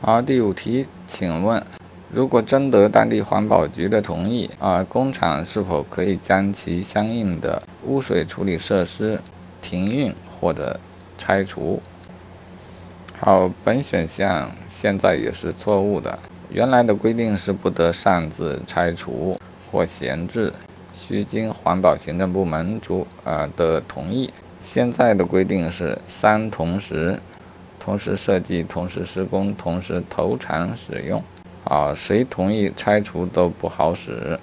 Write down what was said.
好，第五题，请问，如果征得当地环保局的同意，啊，工厂是否可以将其相应的污水处理设施停运或者拆除？好，本选项现在也是错误的。原来的规定是不得擅自拆除或闲置，需经环保行政部门主呃的同意。现在的规定是三同时。同时设计、同时施工、同时投产使用，啊，谁同意拆除都不好使。